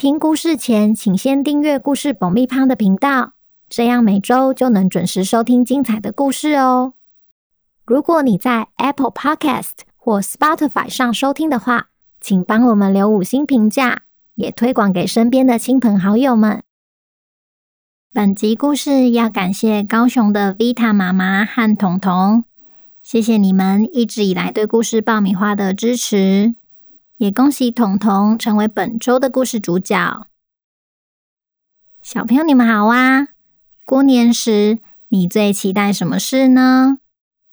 听故事前，请先订阅故事爆米花的频道，这样每周就能准时收听精彩的故事哦。如果你在 Apple Podcast 或 Spotify 上收听的话，请帮我们留五星评价，也推广给身边的亲朋好友们。本集故事要感谢高雄的 Vita 妈妈和彤彤，谢谢你们一直以来对故事爆米花的支持。也恭喜彤彤成为本周的故事主角。小朋友，你们好啊！过年时你最期待什么事呢？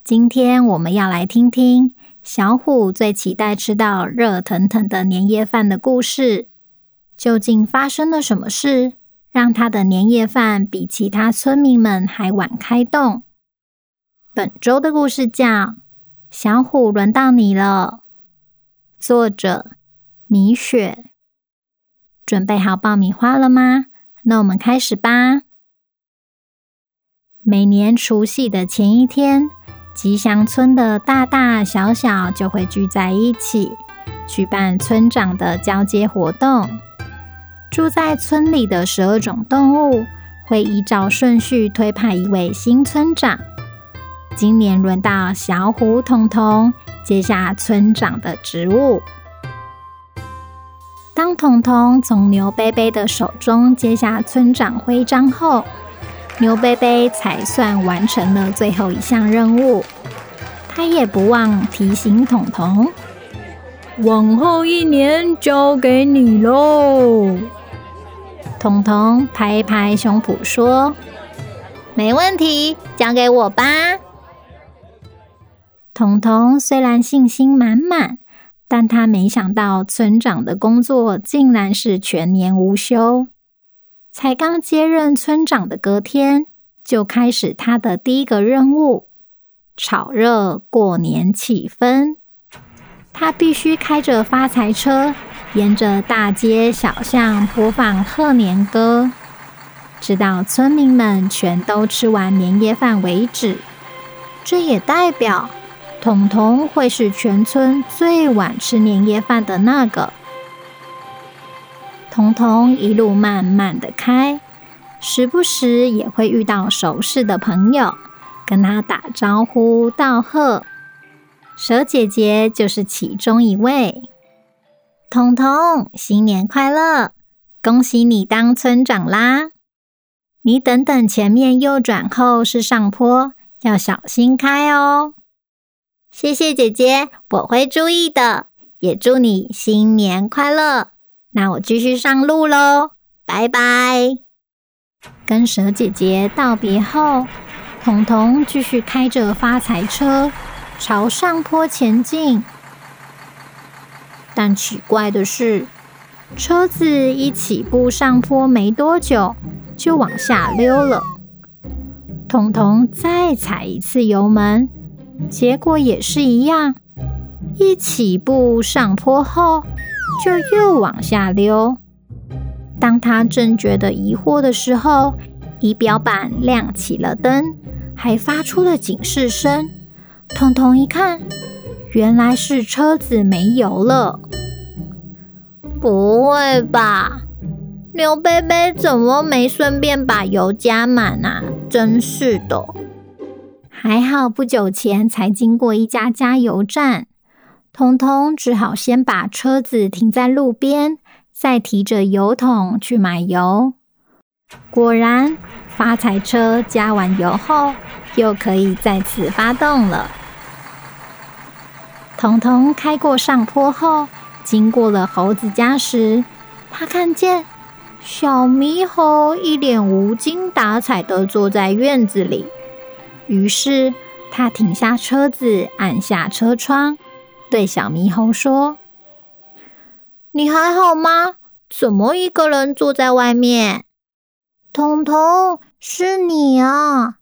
今天我们要来听听小虎最期待吃到热腾腾的年夜饭的故事。究竟发生了什么事，让他的年夜饭比其他村民们还晚开动？本周的故事叫《小虎轮到你了》。作者米雪，准备好爆米花了吗？那我们开始吧。每年除夕的前一天，吉祥村的大大小小就会聚在一起，举办村长的交接活动。住在村里的十二种动物会依照顺序推派一位新村长。今年轮到小虎彤彤。接下村长的职务。当彤彤从牛贝贝的手中接下村长徽章后，牛贝贝才算完成了最后一项任务。他也不忘提醒彤彤：“往后一年交给你喽。”彤彤拍拍胸脯说：“没问题，交给我吧。”彤彤虽然信心满满，但他没想到村长的工作竟然是全年无休。才刚接任村长的隔天，就开始他的第一个任务——炒热过年气氛。他必须开着发财车，沿着大街小巷播放贺年歌，直到村民们全都吃完年夜饭为止。这也代表，彤彤会是全村最晚吃年夜饭的那个。彤彤一路慢慢的开，时不时也会遇到熟识的朋友，跟他打招呼道贺。蛇姐姐就是其中一位。彤彤，新年快乐！恭喜你当村长啦！你等等，前面右转后是上坡，要小心开哦。谢谢姐姐，我会注意的。也祝你新年快乐。那我继续上路喽，拜拜。跟蛇姐姐道别后，彤彤继续开着发财车朝上坡前进。但奇怪的是，车子一起步上坡没多久，就往下溜了。彤彤再踩一次油门。结果也是一样，一起步上坡后，就又往下溜。当他正觉得疑惑的时候，仪表板亮起了灯，还发出了警示声。彤彤一看，原来是车子没油了。不会吧？牛贝贝怎么没顺便把油加满啊？真是的。还好，不久前才经过一家加油站，彤彤只好先把车子停在路边，再提着油桶去买油。果然，发财车加完油后，又可以再次发动了。彤彤开过上坡后，经过了猴子家时，他看见小猕猴一脸无精打采的坐在院子里。于是，他停下车子，按下车窗，对小猕猴说：“你还好吗？怎么一个人坐在外面？”彤彤，是你啊？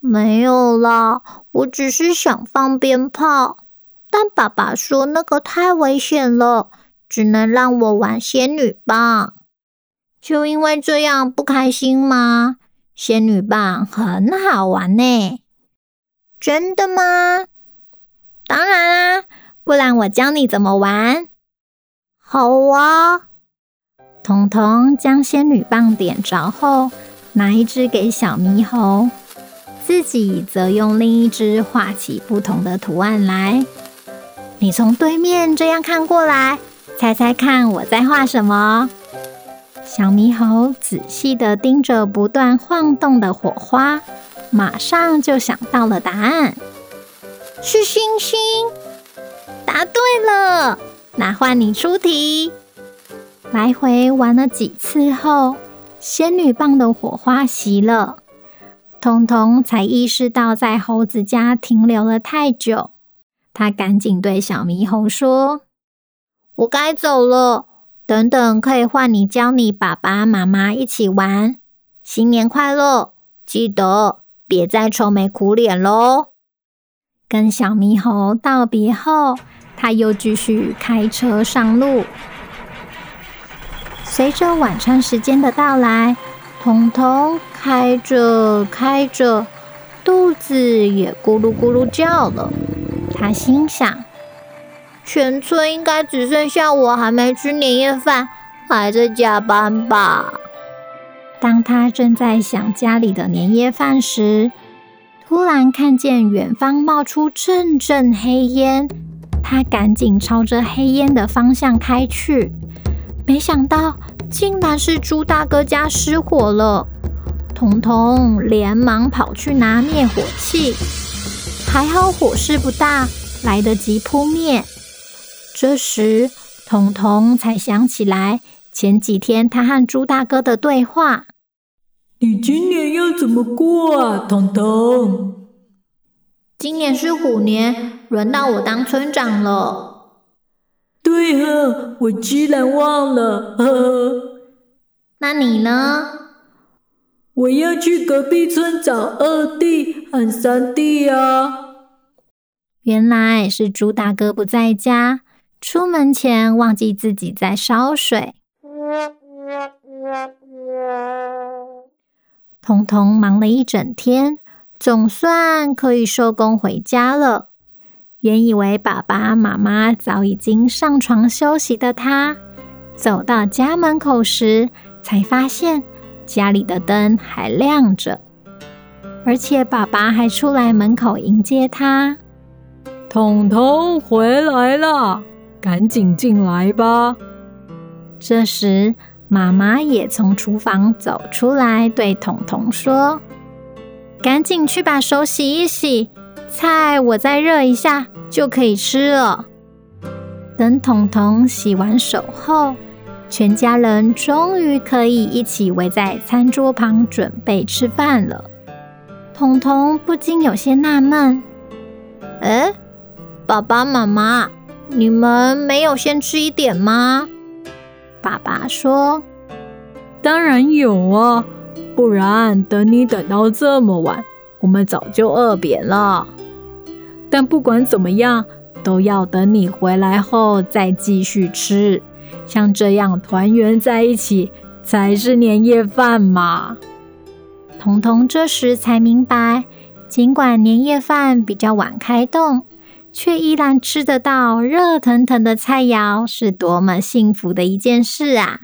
没有啦，我只是想放鞭炮，但爸爸说那个太危险了，只能让我玩仙女棒。就因为这样不开心吗？仙女棒很好玩呢。真的吗？当然啦，不然我教你怎么玩。好啊。彤彤将仙女棒点着后，拿一支给小猕猴，自己则用另一支画起不同的图案来。你从对面这样看过来，猜猜看我在画什么？小猕猴仔细地盯着不断晃动的火花，马上就想到了答案，是星星。答对了，那换你出题。来回玩了几次后，仙女棒的火花熄了，彤彤才意识到在猴子家停留了太久。他赶紧对小猕猴说：“我该走了。”等等，可以换你教你爸爸妈妈一起玩。新年快乐！记得别再愁眉苦脸喽。跟小猕猴道别后，他又继续开车上路。随着晚餐时间的到来，彤彤开着开着，肚子也咕噜咕噜叫了。他心想。全村应该只剩下我还没吃年夜饭，还在加班吧？当他正在想家里的年夜饭时，突然看见远方冒出阵阵黑烟，他赶紧朝着黑烟的方向开去，没想到竟然是猪大哥家失火了。彤彤连忙跑去拿灭火器，还好火势不大，来得及扑灭。这时，彤彤才想起来前几天他和猪大哥的对话。你今年要怎么过啊，彤彤？今年是虎年，轮到我当村长了。对啊，我居然忘了。呵呵。那你呢？我要去隔壁村找二弟和三弟啊。原来是猪大哥不在家。出门前忘记自己在烧水，彤彤忙了一整天，总算可以收工回家了。原以为爸爸妈妈早已经上床休息的他，走到家门口时，才发现家里的灯还亮着，而且爸爸还出来门口迎接他。彤彤回来了。赶紧进来吧！这时，妈妈也从厨房走出来，对彤彤说：“赶紧去把手洗一洗，菜我再热一下就可以吃了。”等彤彤洗完手后，全家人终于可以一起围在餐桌旁准备吃饭了。彤彤不禁有些纳闷：“哎，爸爸妈妈。”你们没有先吃一点吗？爸爸说：“当然有啊，不然等你等到这么晚，我们早就饿扁了。但不管怎么样，都要等你回来后再继续吃。像这样团圆在一起，才是年夜饭嘛。”彤彤这时才明白，尽管年夜饭比较晚开动。却依然吃得到热腾腾的菜肴，是多么幸福的一件事啊！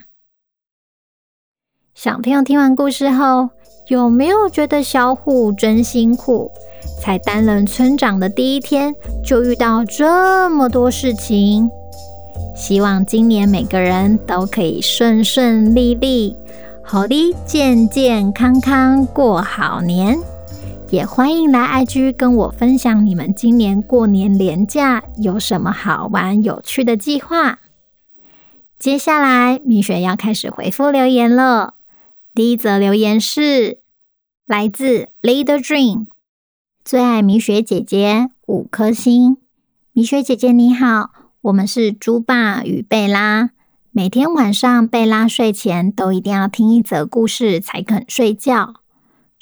小朋友听完故事后，有没有觉得小虎真辛苦？才担任村长的第一天，就遇到这么多事情。希望今年每个人都可以顺顺利利，好的，健健康康过好年。也欢迎来 IG 跟我分享你们今年过年连假有什么好玩有趣的计划。接下来米雪要开始回复留言了。第一则留言是来自 Leader Dream，最爱米雪姐姐五颗星。米雪姐姐你好，我们是猪爸与贝拉。每天晚上贝拉睡前都一定要听一则故事才肯睡觉。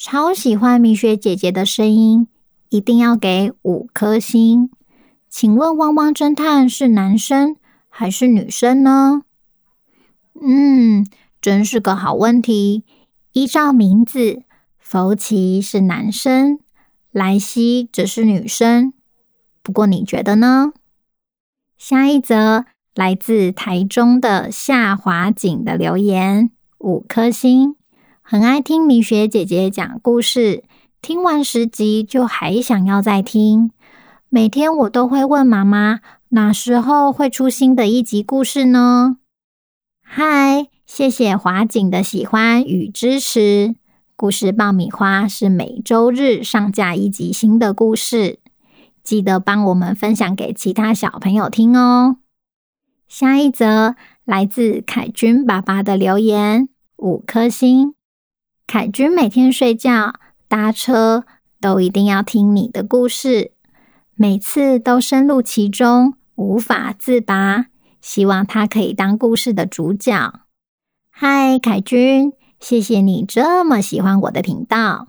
超喜欢米雪姐姐的声音，一定要给五颗星。请问汪汪侦探是男生还是女生呢？嗯，真是个好问题。依照名字，福奇是男生，莱西则是女生。不过你觉得呢？下一则来自台中的夏华景的留言，五颗星。很爱听米雪姐姐讲故事，听完十集就还想要再听。每天我都会问妈妈，哪时候会出新的一集故事呢？嗨，谢谢华景的喜欢与支持。故事爆米花是每周日上架一集新的故事，记得帮我们分享给其他小朋友听哦。下一则来自凯君爸爸的留言，五颗星。凯君每天睡觉、搭车都一定要听你的故事，每次都深入其中，无法自拔。希望他可以当故事的主角。嗨，凯君。谢谢你这么喜欢我的频道。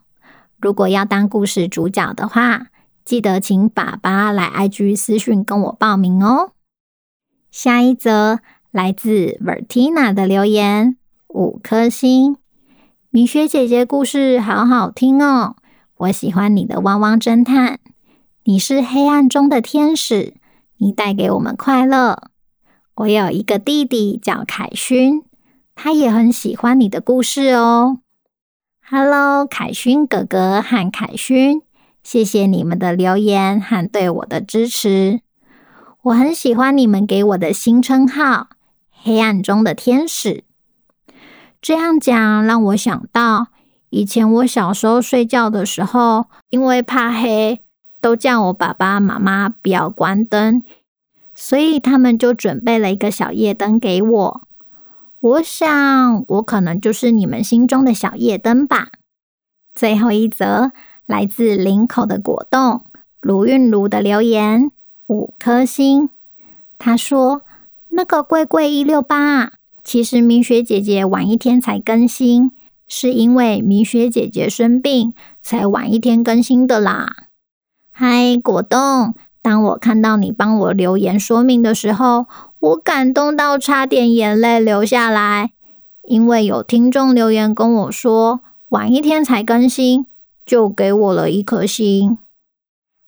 如果要当故事主角的话，记得请爸爸来 IG 私讯跟我报名哦。下一则来自 Vertina 的留言，五颗星。米雪姐姐故事好好听哦，我喜欢你的汪汪侦探。你是黑暗中的天使，你带给我们快乐。我有一个弟弟叫凯勋。他也很喜欢你的故事哦。Hello，凯勋哥哥和凯勋，谢谢你们的留言和对我的支持。我很喜欢你们给我的新称号“黑暗中的天使”。这样讲让我想到，以前我小时候睡觉的时候，因为怕黑，都叫我爸爸妈妈不要关灯，所以他们就准备了一个小夜灯给我。我想，我可能就是你们心中的小夜灯吧。最后一则来自林口的果冻卢韵如的留言，五颗星。他说：“那个贵贵一六八，其实米雪姐姐晚一天才更新，是因为米雪姐姐生病才晚一天更新的啦。”嗨，果冻。当我看到你帮我留言说明的时候，我感动到差点眼泪流下来。因为有听众留言跟我说，晚一天才更新，就给我了一颗星。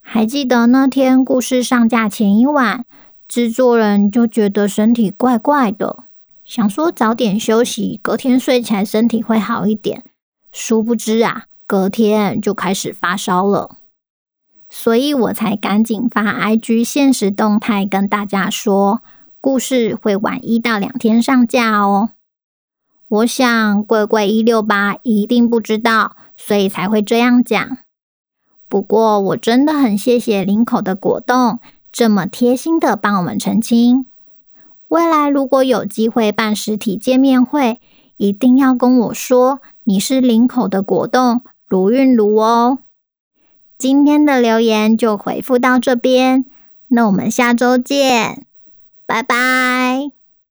还记得那天故事上架前一晚，制作人就觉得身体怪怪的，想说早点休息，隔天睡起来身体会好一点。殊不知啊，隔天就开始发烧了。所以我才赶紧发 IG 限时动态跟大家说，故事会晚一到两天上架哦。我想贵贵一六八一定不知道，所以才会这样讲。不过我真的很谢谢林口的果冻这么贴心的帮我们澄清。未来如果有机会办实体见面会，一定要跟我说你是林口的果冻如韵如哦。今天的留言就回复到这边，那我们下周见，拜拜。